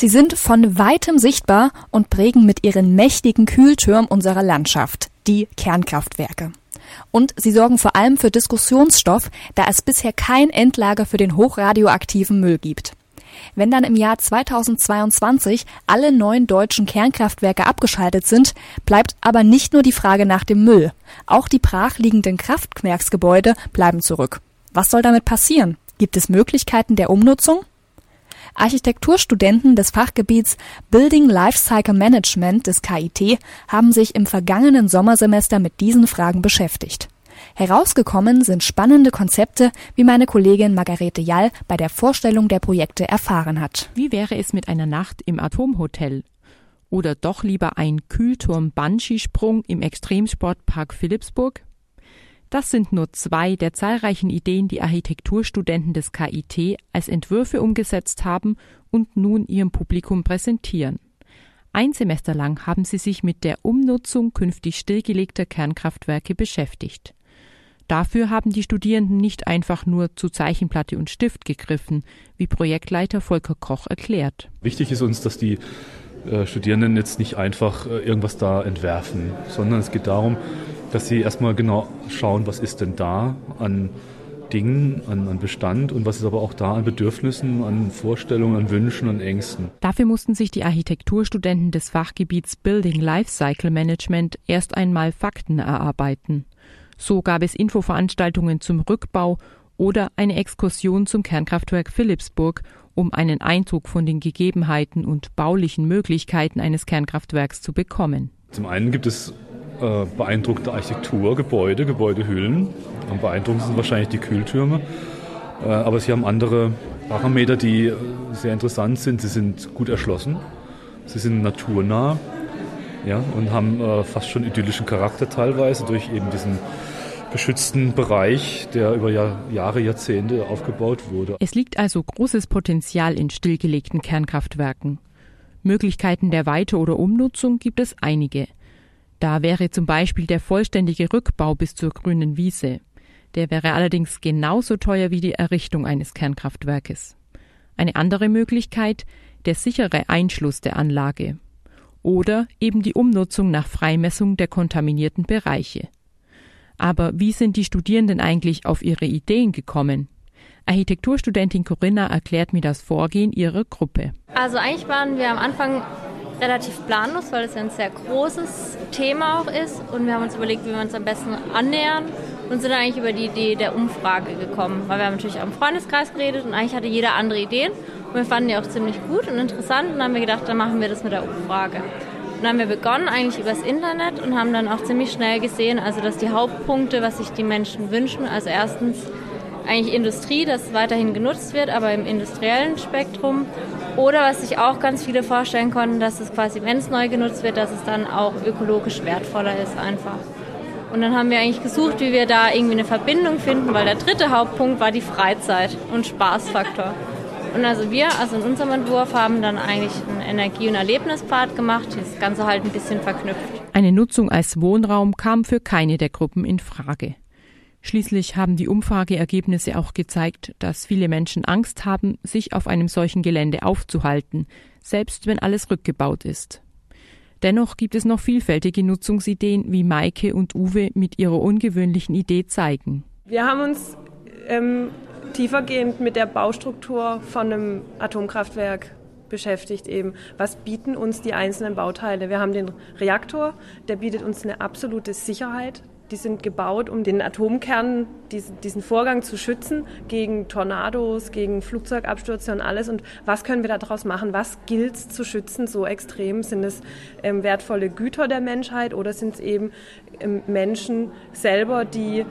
Sie sind von weitem sichtbar und prägen mit ihren mächtigen Kühltürmen unsere Landschaft, die Kernkraftwerke. Und sie sorgen vor allem für Diskussionsstoff, da es bisher kein Endlager für den hochradioaktiven Müll gibt. Wenn dann im Jahr 2022 alle neun deutschen Kernkraftwerke abgeschaltet sind, bleibt aber nicht nur die Frage nach dem Müll. Auch die brachliegenden Kraftwerksgebäude bleiben zurück. Was soll damit passieren? Gibt es Möglichkeiten der Umnutzung? Architekturstudenten des Fachgebiets Building Lifecycle Management des KIT haben sich im vergangenen Sommersemester mit diesen Fragen beschäftigt. Herausgekommen sind spannende Konzepte, wie meine Kollegin Margarete Jall bei der Vorstellung der Projekte erfahren hat. Wie wäre es mit einer Nacht im Atomhotel? Oder doch lieber ein Kühlturm-Banskisprung im Extremsportpark Philipsburg? Das sind nur zwei der zahlreichen Ideen, die Architekturstudenten des KIT als Entwürfe umgesetzt haben und nun ihrem Publikum präsentieren. Ein Semester lang haben sie sich mit der Umnutzung künftig stillgelegter Kernkraftwerke beschäftigt. Dafür haben die Studierenden nicht einfach nur zu Zeichenplatte und Stift gegriffen, wie Projektleiter Volker Koch erklärt. Wichtig ist uns, dass die äh, Studierenden jetzt nicht einfach äh, irgendwas da entwerfen, sondern es geht darum, dass sie erstmal genau schauen, was ist denn da an Dingen, an, an, Bestand und was ist aber auch da an Bedürfnissen, an Vorstellungen, an Wünschen, an Ängsten. Dafür mussten sich die Architekturstudenten des Fachgebiets Building Lifecycle Management erst einmal Fakten erarbeiten. So gab es Infoveranstaltungen zum Rückbau oder eine Exkursion zum Kernkraftwerk Philipsburg, um einen Eindruck von den Gegebenheiten und baulichen Möglichkeiten eines Kernkraftwerks zu bekommen. Zum einen gibt es äh, beeindruckende Architektur, Gebäude, Gebäudehüllen. Am beeindruckendsten sind wahrscheinlich die Kühltürme. Äh, aber sie haben andere Parameter, die äh, sehr interessant sind. Sie sind gut erschlossen, sie sind naturnah ja, und haben äh, fast schon idyllischen Charakter teilweise durch eben diesen geschützten Bereich, der über Jahr, Jahre, Jahrzehnte aufgebaut wurde. Es liegt also großes Potenzial in stillgelegten Kernkraftwerken. Möglichkeiten der Weite- oder Umnutzung gibt es einige. Da wäre zum Beispiel der vollständige Rückbau bis zur grünen Wiese. Der wäre allerdings genauso teuer wie die Errichtung eines Kernkraftwerkes. Eine andere Möglichkeit der sichere Einschluss der Anlage. Oder eben die Umnutzung nach Freimessung der kontaminierten Bereiche. Aber wie sind die Studierenden eigentlich auf ihre Ideen gekommen? Architekturstudentin Corinna erklärt mir das Vorgehen ihrer Gruppe. Also eigentlich waren wir am Anfang relativ planlos, weil es ja ein sehr großes Thema auch ist. Und wir haben uns überlegt, wie wir uns am besten annähern und sind eigentlich über die Idee der Umfrage gekommen. Weil wir haben natürlich auch im Freundeskreis geredet und eigentlich hatte jeder andere Ideen. Und wir fanden die auch ziemlich gut und interessant und dann haben wir gedacht, dann machen wir das mit der Umfrage. Und dann haben wir begonnen eigentlich übers Internet und haben dann auch ziemlich schnell gesehen, also dass die Hauptpunkte, was sich die Menschen wünschen, also erstens eigentlich Industrie, das weiterhin genutzt wird, aber im industriellen Spektrum oder was sich auch ganz viele vorstellen konnten, dass es quasi, wenn es neu genutzt wird, dass es dann auch ökologisch wertvoller ist einfach. Und dann haben wir eigentlich gesucht, wie wir da irgendwie eine Verbindung finden, weil der dritte Hauptpunkt war die Freizeit und Spaßfaktor. Und also wir, also in unserem Entwurf, haben dann eigentlich einen Energie- und Erlebnispfad gemacht, das Ganze halt ein bisschen verknüpft. Eine Nutzung als Wohnraum kam für keine der Gruppen in Frage. Schließlich haben die Umfrageergebnisse auch gezeigt, dass viele Menschen Angst haben, sich auf einem solchen Gelände aufzuhalten, selbst wenn alles rückgebaut ist. Dennoch gibt es noch vielfältige Nutzungsideen, wie Maike und Uwe mit ihrer ungewöhnlichen Idee zeigen. Wir haben uns ähm, tiefergehend mit der Baustruktur von einem Atomkraftwerk beschäftigt eben. Was bieten uns die einzelnen Bauteile? Wir haben den Reaktor, der bietet uns eine absolute Sicherheit die sind gebaut, um den Atomkern, diesen, Vorgang zu schützen gegen Tornados, gegen Flugzeugabstürze und alles. Und was können wir daraus machen? Was gilt es zu schützen so extrem? Sind es ähm, wertvolle Güter der Menschheit oder sind es eben ähm, Menschen selber, die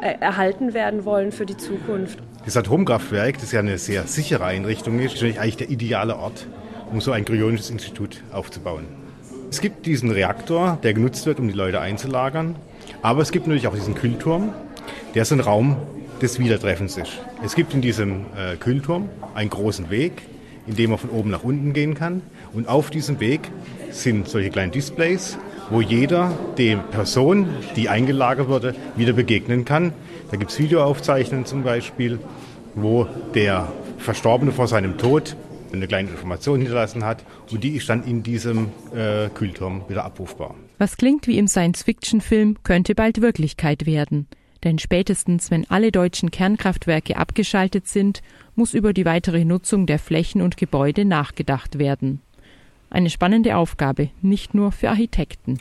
äh, erhalten werden wollen für die Zukunft? Das Atomkraftwerk, das ja eine sehr sichere Einrichtung ist, ist eigentlich der ideale Ort, um so ein kryonisches Institut aufzubauen. Es gibt diesen Reaktor, der genutzt wird, um die Leute einzulagern. Aber es gibt natürlich auch diesen Kühlturm, der so ein Raum des Wiedertreffens ist. Es gibt in diesem äh, Kühlturm einen großen Weg, in dem man von oben nach unten gehen kann. Und auf diesem Weg sind solche kleinen Displays, wo jeder der Person, die eingelagert wurde, wieder begegnen kann. Da gibt es Videoaufzeichnungen zum Beispiel, wo der Verstorbene vor seinem Tod eine kleine Information hinterlassen hat und die ist dann in diesem äh, Kühlturm wieder abrufbar. Was klingt wie im Science-Fiction-Film, könnte bald Wirklichkeit werden. Denn spätestens, wenn alle deutschen Kernkraftwerke abgeschaltet sind, muss über die weitere Nutzung der Flächen und Gebäude nachgedacht werden. Eine spannende Aufgabe, nicht nur für Architekten.